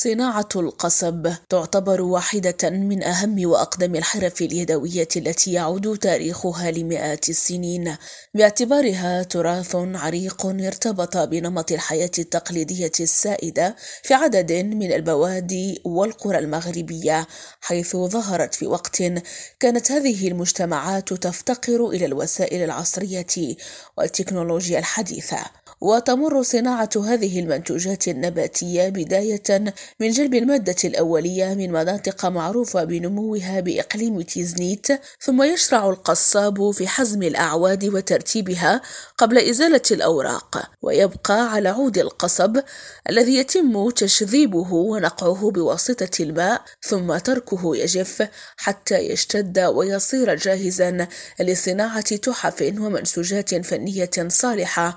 صناعة القصب تعتبر واحدة من أهم وأقدم الحرف اليدوية التي يعود تاريخها لمئات السنين. باعتبارها تراث عريق ارتبط بنمط الحياة التقليدية السائدة في عدد من البوادي والقرى المغربية حيث ظهرت في وقت كانت هذه المجتمعات تفتقر إلى الوسائل العصرية والتكنولوجيا الحديثة. وتمر صناعة هذه المنتوجات النباتية بداية من جلب المادة الأولية من مناطق معروفة بنموها بإقليم تيزنيت ثم يشرع القصاب في حزم الأعواد وترتيبها قبل إزالة الأوراق ويبقى على عود القصب الذي يتم تشذيبه ونقعه بواسطة الماء ثم تركه يجف حتى يشتد ويصير جاهزا لصناعة تحف ومنسوجات فنية صالحة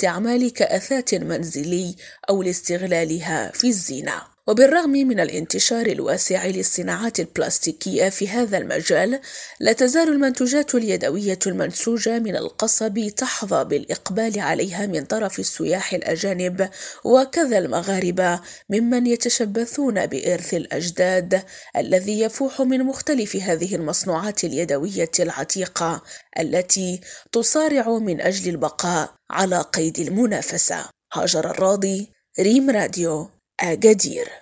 للاستعمال كأثاث منزلي أو لاستغلالها في الزينة وبالرغم من الانتشار الواسع للصناعات البلاستيكية في هذا المجال لا تزال المنتوجات اليدوية المنسوجة من القصب تحظى بالإقبال عليها من طرف السياح الأجانب وكذا المغاربة ممن يتشبثون بإرث الأجداد الذي يفوح من مختلف هذه المصنوعات اليدوية العتيقة التي تصارع من أجل البقاء على قيد المنافسة. هاجر الراضي ريم راديو أجدير